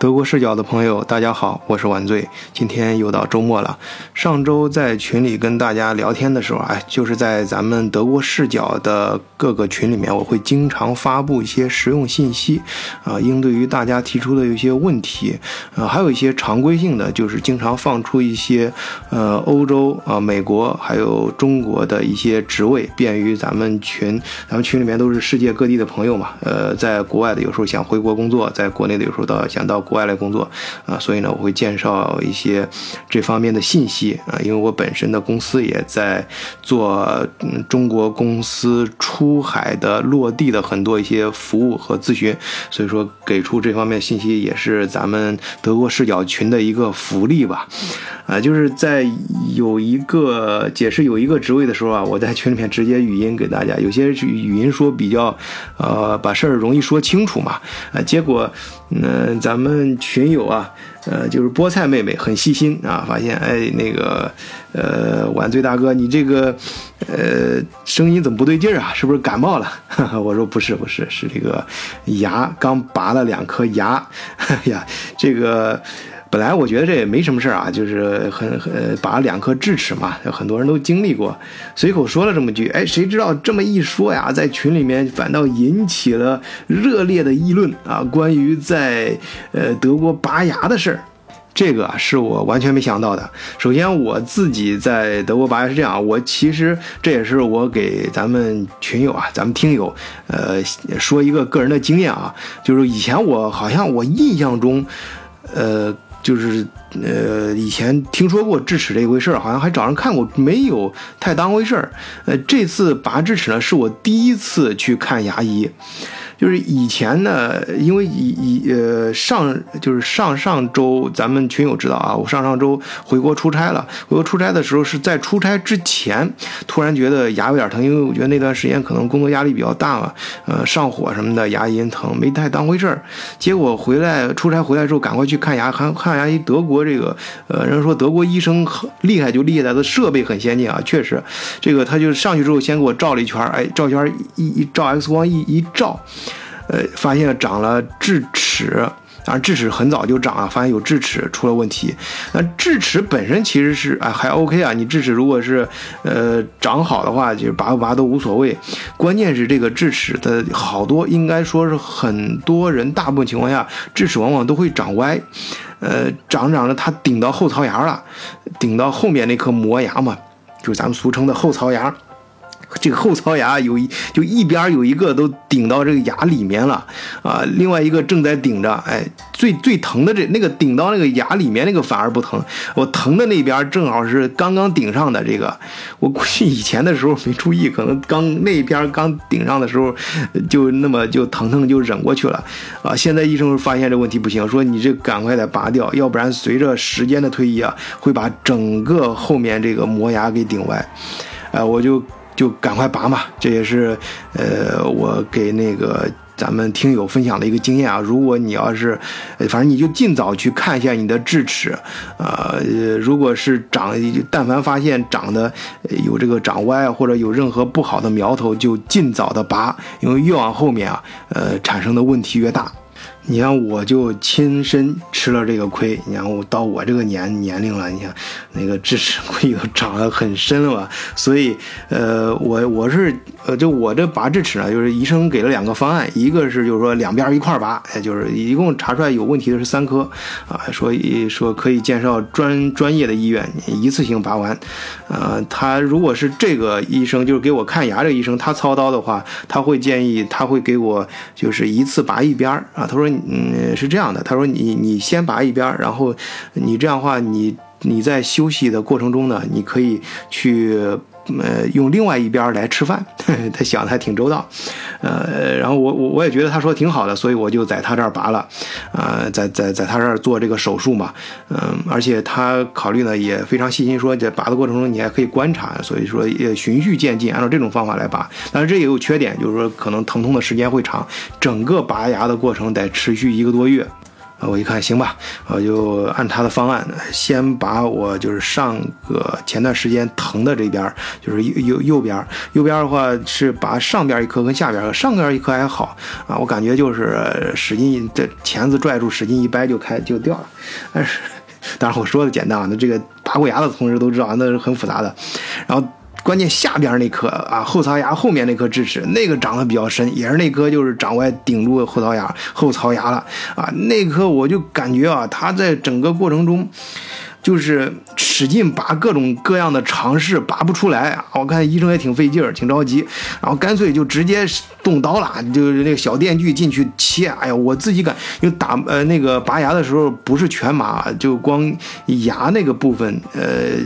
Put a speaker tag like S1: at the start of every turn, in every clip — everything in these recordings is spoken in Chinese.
S1: 德国视角的朋友，大家好，我是晚醉。今天又到周末了。上周在群里跟大家聊天的时候，哎，就是在咱们德国视角的各个群里面，我会经常发布一些实用信息，啊，应对于大家提出的一些问题，啊，还有一些常规性的，就是经常放出一些，呃，欧洲啊、美国还有中国的一些职位，便于咱们群，咱们群里面都是世界各地的朋友嘛，呃，在国外的有时候想回国工作，在国内的有时候到想到。国外来工作啊，所以呢，我会介绍一些这方面的信息啊，因为我本身的公司也在做嗯中国公司出海的落地的很多一些服务和咨询，所以说给出这方面信息也是咱们德国视角群的一个福利吧。啊，就是在有一个解释有一个职位的时候啊，我在群里面直接语音给大家，有些语音说比较呃把事儿容易说清楚嘛，啊，结果嗯咱们群友啊，呃就是菠菜妹妹很细心啊，发现哎那个呃晚醉大哥你这个呃声音怎么不对劲儿啊？是不是感冒了？我说不是不是，是这个牙刚拔了两颗牙，哎呀这个。本来我觉得这也没什么事儿啊，就是很很拔两颗智齿嘛，很多人都经历过，随口说了这么句，哎，谁知道这么一说呀，在群里面反倒引起了热烈的议论啊，关于在呃德国拔牙的事儿，这个是我完全没想到的。首先我自己在德国拔牙是这样，我其实这也是我给咱们群友啊，咱们听友，呃，说一个个人的经验啊，就是以前我好像我印象中，呃。就是呃，以前听说过智齿这一回事儿，好像还找人看过，没有太当回事儿。呃，这次拔智齿呢，是我第一次去看牙医。就是以前呢，因为以以呃上就是上上周，咱们群友知道啊，我上上周回国出差了。回国出差的时候是在出差之前，突然觉得牙有点疼，因为我觉得那段时间可能工作压力比较大嘛，呃上火什么的，牙龈疼，没太当回事儿。结果回来出差回来之后，赶快去看牙，看看牙医。德国这个呃人家说德国医生很厉害，就厉害在的设备很先进啊，确实，这个他就上去之后先给我照了一圈，哎，照圈一一照 X 光一一照。呃，发现了长了智齿，当然智齿很早就长了，发现有智齿出了问题。那智齿本身其实是啊还 OK 啊，你智齿如果是呃长好的话，就是拔不拔都无所谓。关键是这个智齿的好多，应该说是很多人大部分情况下智齿往往都会长歪，呃长长着它顶到后槽牙了，顶到后面那颗磨牙嘛，就是咱们俗称的后槽牙。这个后槽牙有一就一边有一个都顶到这个牙里面了啊，另外一个正在顶着，哎，最最疼的这那个顶到那个牙里面那个反而不疼，我疼的那边正好是刚刚顶上的这个，我估计以前的时候没注意，可能刚那边刚顶上的时候就那么就疼疼就忍过去了啊，现在医生发现这问题不行，说你这赶快得拔掉，要不然随着时间的推移啊，会把整个后面这个磨牙给顶歪，哎，我就。就赶快拔嘛，这也是，呃，我给那个咱们听友分享的一个经验啊。如果你要是，反正你就尽早去看一下你的智齿，呃，如果是长，但凡发现长得有这个长歪或者有任何不好的苗头，就尽早的拔，因为越往后面啊，呃，产生的问题越大。你像我就亲身吃了这个亏，你看我到我这个年年龄了，你看那个智齿 亏都长得很深了吧？所以，呃，我我是呃，就我这拔智齿呢，就是医生给了两个方案，一个是就是说两边一块拔，就是一共查出来有问题的是三颗，啊，说说可以介绍专专业的医院一次性拔完，呃，他如果是这个医生就是给我看牙这个医生，他操刀的话，他会建议他会给我就是一次拔一边啊，他说。嗯，是这样的。他说：“你你先拔一边，然后你这样话，你你在休息的过程中呢，你可以去呃用另外一边来吃饭。”他想的还挺周到，呃，然后我我我也觉得他说挺好的，所以我就在他这儿拔了，呃，在在在他这儿做这个手术嘛，嗯，而且他考虑呢也非常细心，说在拔的过程中你还可以观察，所以说也循序渐进，按照这种方法来拔。但是这也有缺点，就是说可能疼痛的时间会长，整个拔牙的过程得持续一个多月。我一看行吧，我就按他的方案，先把我就是上个前段时间疼的这边，就是右右右边，右边的话是把上边一颗跟下边，上边一颗还好啊，我感觉就是使劲这钳子拽住，使劲一掰就开就掉了。但 是当然我说的简单啊，那这个拔过牙的同志都知道那是很复杂的，然后。关键下边那颗啊，后槽牙后面那颗智齿，那个长得比较深，也是那颗就是长歪顶住后槽牙后槽牙了啊，那颗我就感觉啊，它在整个过程中。就是使劲拔各种各样的尝试，拔不出来啊！我看医生也挺费劲儿，挺着急，然后干脆就直接动刀了，就是那个小电锯进去切。哎呀，我自己感，因为打呃那个拔牙的时候不是全麻，就光牙那个部分，呃，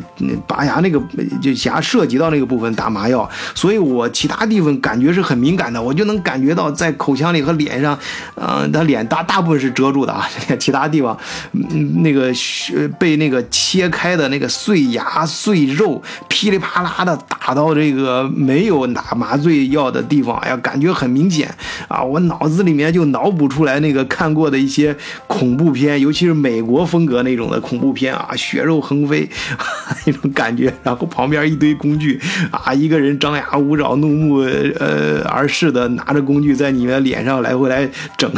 S1: 拔牙那个就牙涉及到那个部分打麻药，所以我其他地方感觉是很敏感的，我就能感觉到在口腔里和脸上，嗯，他脸大大部分是遮住的啊，其他地方，嗯，那个被那个。切开的那个碎牙碎肉，噼里啪啦的打到这个没有打麻醉药的地方，哎呀，感觉很明显啊！我脑子里面就脑补出来那个看过的一些恐怖片，尤其是美国风格那种的恐怖片啊，血肉横飞 那种感觉，然后旁边一堆工具啊，一个人张牙舞爪、怒目呃而视的拿着工具在你们脸上来回来整。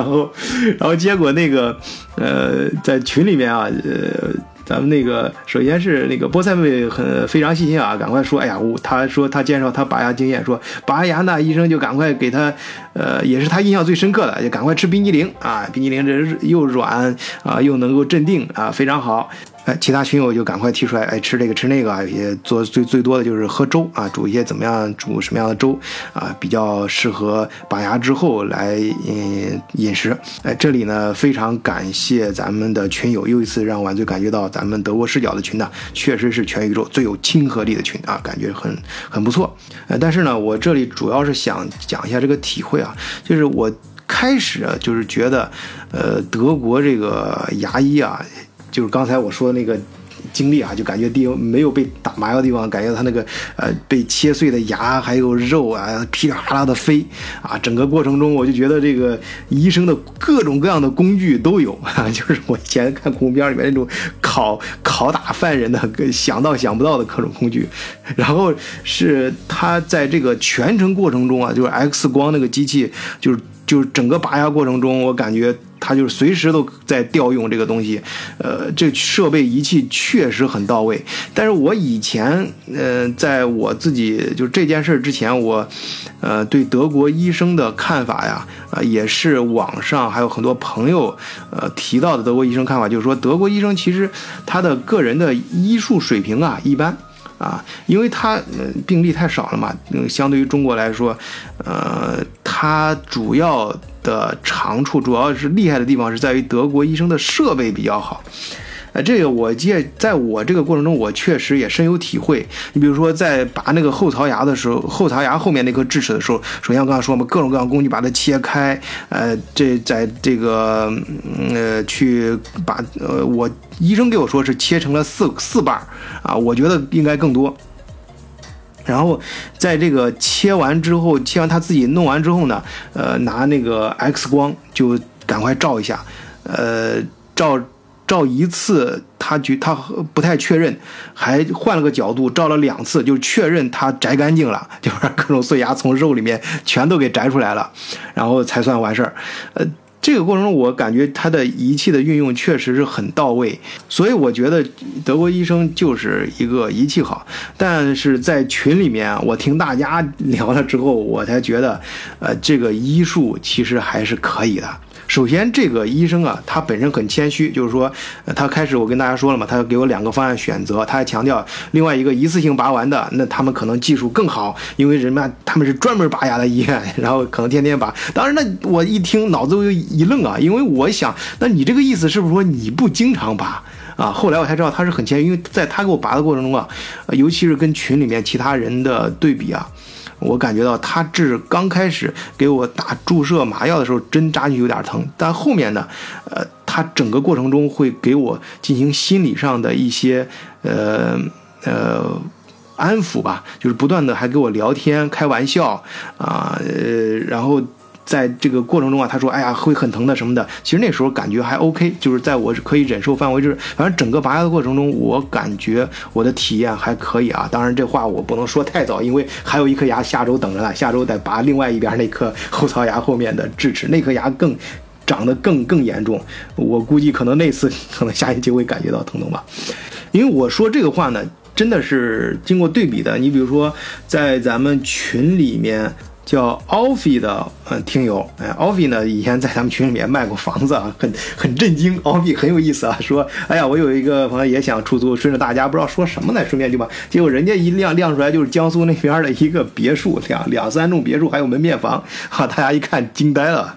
S1: 然后，然后结果那个，呃，在群里面啊，呃，咱们那个首先是那个菠菜妹很非常细心啊，赶快说，哎呀，我他说他介绍他拔牙经验，说拔牙呢医生就赶快给他，呃，也是他印象最深刻的，就赶快吃冰激凌啊，冰激凌这又软啊，又能够镇定啊，非常好。哎，其他群友就赶快提出来，哎，吃这个吃那个，也做最最多的就是喝粥啊，煮一些怎么样，煮什么样的粥啊，比较适合拔牙之后来嗯饮食。哎，这里呢非常感谢咱们的群友，又一次让晚醉感觉到咱们德国视角的群呢，确实是全宇宙最有亲和力的群啊，感觉很很不错。呃，但是呢，我这里主要是想讲一下这个体会啊，就是我开始就是觉得，呃，德国这个牙医啊。就是刚才我说的那个经历啊，就感觉地没有被打麻药的地方，感觉他那个呃被切碎的牙还有肉啊噼里啪啦的飞啊，整个过程中我就觉得这个医生的各种各样的工具都有啊，就是我以前看恐怖片里面那种拷拷打犯人的想到想不到的各种工具，然后是他在这个全程过程中啊，就是 X 光那个机器，就是就是整个拔牙过程中，我感觉。他就是随时都在调用这个东西，呃，这设备仪器确实很到位。但是我以前，呃，在我自己就这件事之前，我，呃，对德国医生的看法呀，啊，也是网上还有很多朋友，呃，提到的德国医生看法，就是说德国医生其实他的个人的医术水平啊一般。啊，因为它病例太少了嘛，嗯，相对于中国来说，呃，他主要的长处，主要是厉害的地方是在于德国医生的设备比较好。呃，这个我借在我这个过程中，我确实也深有体会。你比如说，在拔那个后槽牙的时候，后槽牙后面那颗智齿的时候，首先我刚才说嘛，各种各样工具把它切开，呃，这在这个呃去把呃我医生给我说是切成了四四瓣儿啊，我觉得应该更多。然后在这个切完之后，切完他自己弄完之后呢，呃，拿那个 X 光就赶快照一下，呃，照。照一次，他觉他不太确认，还换了个角度照了两次，就确认他摘干净了，就是各种碎牙从肉里面全都给摘出来了，然后才算完事儿。呃，这个过程中我感觉他的仪器的运用确实是很到位，所以我觉得德国医生就是一个仪器好。但是在群里面，我听大家聊了之后，我才觉得，呃，这个医术其实还是可以的。首先，这个医生啊，他本身很谦虚，就是说，他开始我跟大家说了嘛，他给我两个方案选择，他还强调另外一个一次性拔完的，那他们可能技术更好，因为人们他们是专门拔牙的医院，然后可能天天拔。当然，那我一听脑子又一愣啊，因为我想，那你这个意思是不是说你不经常拔啊？后来我才知道他是很谦虚，因为在他给我拔的过程中啊，尤其是跟群里面其他人的对比啊。我感觉到他治刚开始给我打注射麻药的时候，针扎进去有点疼，但后面呢，呃，他整个过程中会给我进行心理上的一些呃呃安抚吧，就是不断的还给我聊天开玩笑啊，呃，然后。在这个过程中啊，他说：“哎呀，会很疼的什么的。”其实那时候感觉还 OK，就是在我可以忍受范围就是，反正整个拔牙的过程中，我感觉我的体验还可以啊。当然这话我不能说太早，因为还有一颗牙下周等着呢，下周得拔另外一边那颗后槽牙后面的智齿，那颗牙更长得更更严重。我估计可能那次可能下一期会感觉到疼痛吧。因为我说这个话呢，真的是经过对比的。你比如说在咱们群里面。叫 Offy 的呃听友，哎，Offy 呢以前在咱们群里面卖过房子啊，很很震惊。Offy 很有意思啊，说，哎呀，我有一个朋友也想出租，顺着大家不知道说什么呢，顺便就把，结果人家一亮亮出来就是江苏那边的一个别墅，两两三栋别墅还有门面房，哈，大家一看惊呆了。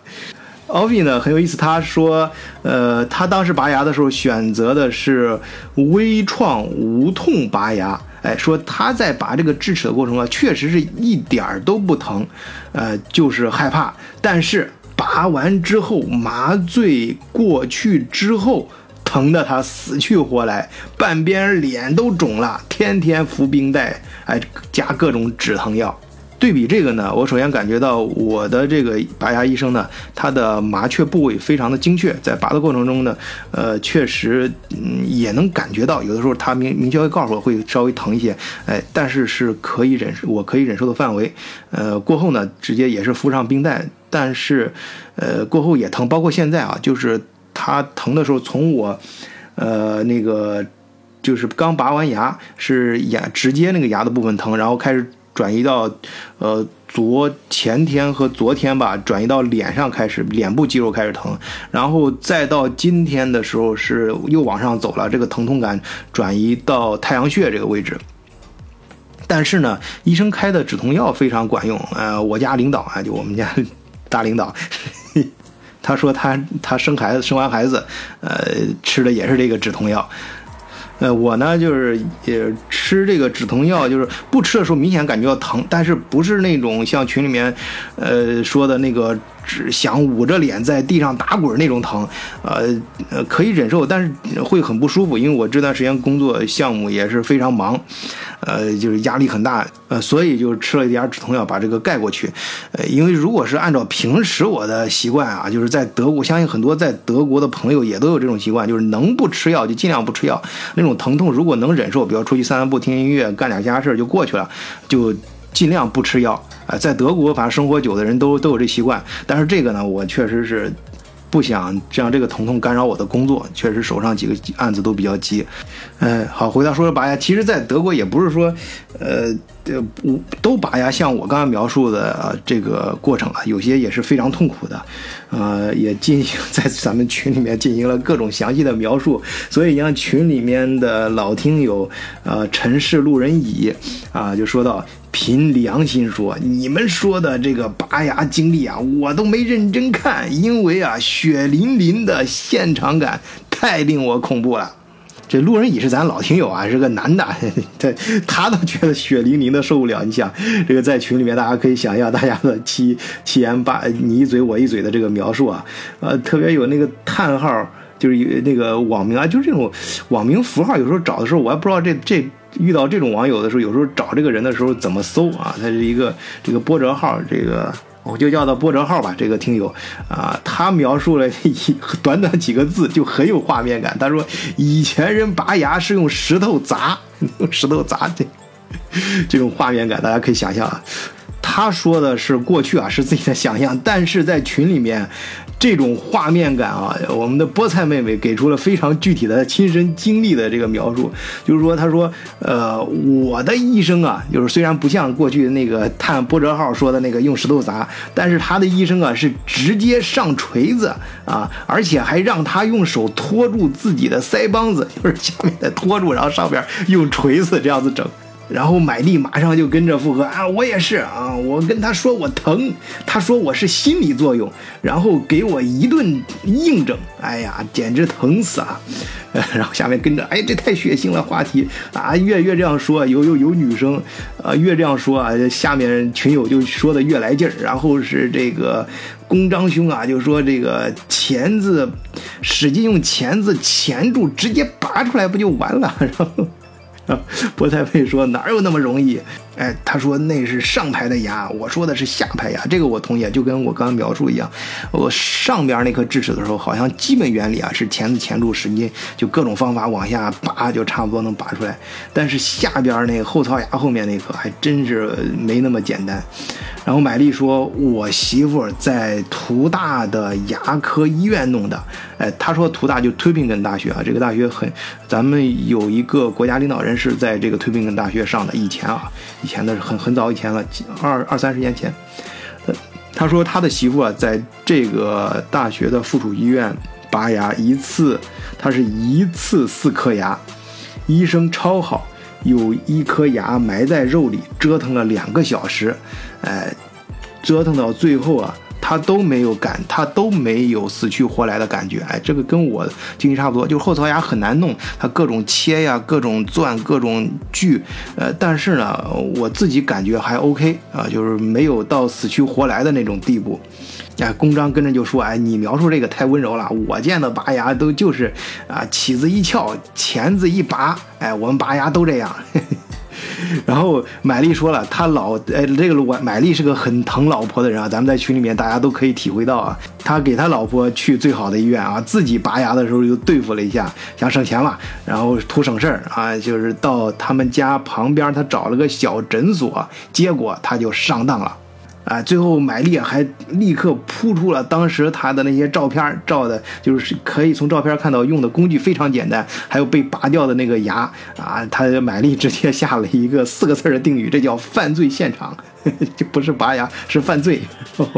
S1: Offy 呢很有意思，他说，呃，他当时拔牙的时候选择的是微创无痛拔牙。哎，说他在拔这个智齿的过程啊，确实是一点儿都不疼，呃，就是害怕。但是拔完之后，麻醉过去之后，疼得他死去活来，半边脸都肿了，天天服冰袋，哎，加各种止疼药。对比这个呢，我首先感觉到我的这个拔牙医生呢，他的麻雀部位非常的精确，在拔的过程中呢，呃，确实嗯也能感觉到，有的时候他明明确会告诉我会稍微疼一些，哎，但是是可以忍，我可以忍受的范围。呃，过后呢，直接也是敷上冰袋，但是，呃，过后也疼，包括现在啊，就是他疼的时候，从我，呃，那个就是刚拔完牙，是牙直接那个牙的部分疼，然后开始。转移到，呃，昨前天和昨天吧，转移到脸上开始，脸部肌肉开始疼，然后再到今天的时候是又往上走了，这个疼痛感转移到太阳穴这个位置。但是呢，医生开的止痛药非常管用，呃，我家领导啊，就我们家大领导，他说他他生孩子生完孩子，呃，吃的也是这个止痛药。呃，我呢就是也吃吃这个止疼药，就是不吃的时候明显感觉到疼，但是不是那种像群里面，呃说的那个。只想捂着脸在地上打滚那种疼，呃呃可以忍受，但是会很不舒服。因为我这段时间工作项目也是非常忙，呃就是压力很大，呃所以就吃了一点止痛药把这个盖过去。呃因为如果是按照平时我的习惯啊，就是在德国，相信很多在德国的朋友也都有这种习惯，就是能不吃药就尽量不吃药。那种疼痛如果能忍受，比如出去散散步、听音乐、干点其他事就过去了，就。尽量不吃药，啊，在德国反正生活久的人都都有这习惯，但是这个呢，我确实是不想让这个疼痛干扰我的工作，确实手上几个案子都比较急。嗯，好，回到说说拔牙，其实，在德国也不是说，呃，呃，都拔牙，像我刚刚描述的这个过程啊，有些也是非常痛苦的，呃，也进行在咱们群里面进行了各种详细的描述，所以让群里面的老听友，呃，陈氏路人乙啊，就说到。凭良心说，你们说的这个拔牙经历啊，我都没认真看，因为啊，血淋淋的现场感太令我恐怖了。这路人乙是咱老听友啊，是个男的，他 他都觉得血淋淋的受不了。你想，这个在群里面，大家可以想象大家的七七言八你一嘴我一嘴的这个描述啊，呃，特别有那个叹号，就是有那个网名啊，就是这种网名符号，有时候找的时候，我还不知道这这。遇到这种网友的时候，有时候找这个人的时候怎么搜啊？他是一个这个波折号，这个我就叫他波折号吧。这个听友啊，他描述了一短短几个字，就很有画面感。他说以前人拔牙是用石头砸，用石头砸这这种画面感，大家可以想象啊。他说的是过去啊，是自己的想象，但是在群里面。这种画面感啊，我们的菠菜妹妹给出了非常具体的亲身经历的这个描述，就是说，她说，呃，我的医生啊，就是虽然不像过去那个探波折号说的那个用石头砸，但是他的医生啊是直接上锤子啊，而且还让他用手托住自己的腮帮子，就是下面再托住，然后上边用锤子这样子整。然后买力马上就跟着附和啊，我也是啊，我跟他说我疼，他说我是心理作用，然后给我一顿硬整，哎呀，简直疼死了。然后下面跟着，哎，这太血腥了，话题啊，越越这样说，有有有女生，啊，越这样说啊，下面群友就说的越来劲儿。然后是这个公张兄啊，就说这个钳子使劲用钳子钳住，直接拔出来不就完了？然后。菠菜妹说：“哪有那么容易？哎，他说那是上排的牙，我说的是下排牙，这个我同意，就跟我刚刚描述一样。我上边那颗智齿的时候，好像基本原理啊是钳子钳住，使劲就各种方法往下拔，就差不多能拔出来。但是下边那后槽牙后面那颗还真是没那么简单。然后买力说，我媳妇在图大的牙科医院弄的。哎，他说图大就推宾根大学啊，这个大学很，咱们有一个国家领导人是在这个推宾根大学上的，以前啊。以前的很很早以前了，二二三十年前，他说他的媳妇啊，在这个大学的附属医院拔牙一次，他是一次四颗牙，医生超好，有一颗牙埋在肉里，折腾了两个小时，哎，折腾到最后啊。他都没有感，他都没有死去活来的感觉。哎，这个跟我经历差不多，就是后槽牙很难弄，它各种切呀，各种钻，各种锯。呃，但是呢，我自己感觉还 OK 啊，就是没有到死去活来的那种地步。哎，公章跟着就说：“哎，你描述这个太温柔了，我见的拔牙都就是啊，起子一翘，钳子一拔，哎，我们拔牙都这样。” 然后买力说了，他老哎，这个买买丽是个很疼老婆的人啊，咱们在群里面大家都可以体会到啊。他给他老婆去最好的医院啊，自己拔牙的时候又对付了一下，想省钱了，然后图省事儿啊，就是到他们家旁边，他找了个小诊所，结果他就上当了。啊，最后买力还立刻扑出了当时他的那些照片，照的就是可以从照片看到用的工具非常简单，还有被拔掉的那个牙啊，他买力直接下了一个四个字的定语，这叫犯罪现场，就不是拔牙是犯罪。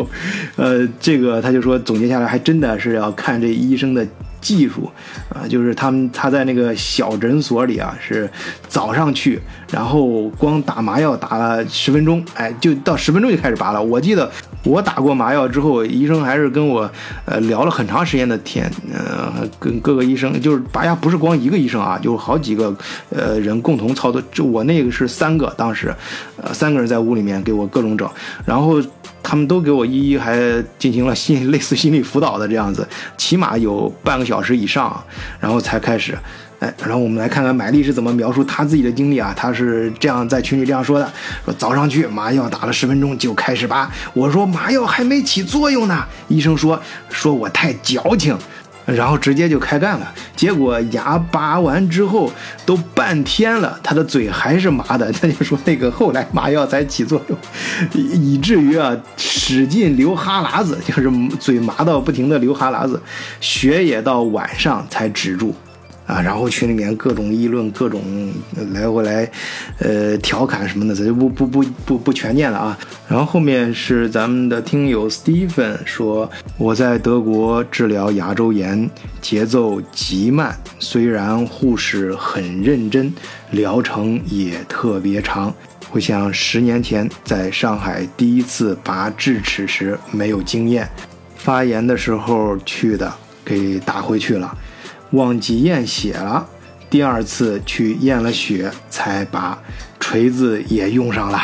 S1: 呃，这个他就说总结下来还真的是要看这医生的。技术啊，就是他们他在那个小诊所里啊，是早上去，然后光打麻药打了十分钟，哎，就到十分钟就开始拔了。我记得我打过麻药之后，医生还是跟我呃聊了很长时间的天，呃，跟各个医生就是拔牙不是光一个医生啊，就好几个呃人共同操作。就我那个是三个，当时呃三个人在屋里面给我各种整，然后。他们都给我一一还进行了心类似心理辅导的这样子，起码有半个小时以上，然后才开始。哎，然后我们来看看买力是怎么描述他自己的经历啊？他是这样在群里这样说的：说早上去麻药打了十分钟就开始拔，我说麻药还没起作用呢，医生说说我太矫情。然后直接就开干了，结果牙拔完之后都半天了，他的嘴还是麻的。他就说那个后来麻药才起作用，以至于啊使劲流哈喇子，就是嘴麻到不停的流哈喇子，血也到晚上才止住。啊，然后群里面各种议论，各种来回来，呃，调侃什么的，咱就不不不不不全念了啊。然后后面是咱们的听友 Stephen 说，我在德国治疗牙周炎，节奏极慢，虽然护士很认真，疗程也特别长。回想十年前在上海第一次拔智齿时没有经验，发炎的时候去的，给打回去了。忘记验血了，第二次去验了血才拔，锤子也用上了。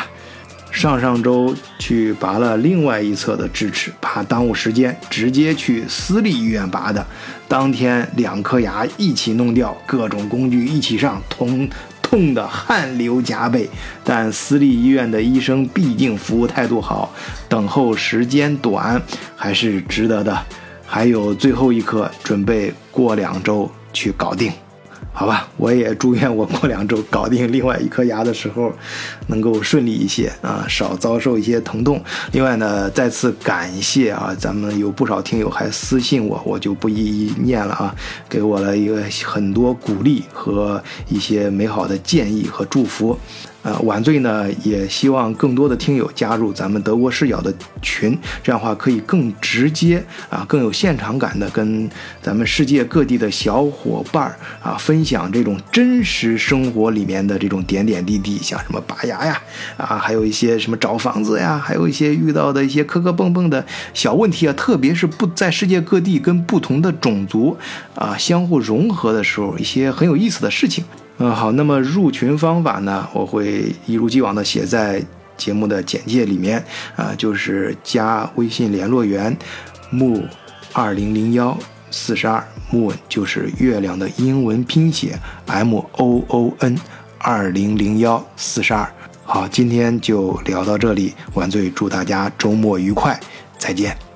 S1: 上上周去拔了另外一侧的智齿，怕耽误时间，直接去私立医院拔的。当天两颗牙一起弄掉，各种工具一起上，痛痛的汗流浃背。但私立医院的医生毕竟服务态度好，等候时间短，还是值得的。还有最后一颗，准备过两周去搞定，好吧？我也祝愿我过两周搞定另外一颗牙的时候，能够顺利一些啊，少遭受一些疼痛。另外呢，再次感谢啊，咱们有不少听友还私信我，我就不一一念了啊，给我了一个很多鼓励和一些美好的建议和祝福。呃，晚醉呢也希望更多的听友加入咱们德国视角的群，这样的话可以更直接啊，更有现场感的跟咱们世界各地的小伙伴儿啊分享这种真实生活里面的这种点点滴滴，像什么拔牙呀，啊，还有一些什么找房子呀，还有一些遇到的一些磕磕碰碰的小问题啊，特别是不在世界各地跟不同的种族啊相互融合的时候，一些很有意思的事情。嗯，好，那么入群方法呢？我会一如既往的写在节目的简介里面啊，就是加微信联络员木二零零幺四十二，moon 就是月亮的英文拼写 m o o n 二零零幺四十二。好，今天就聊到这里，晚醉祝大家周末愉快，再见。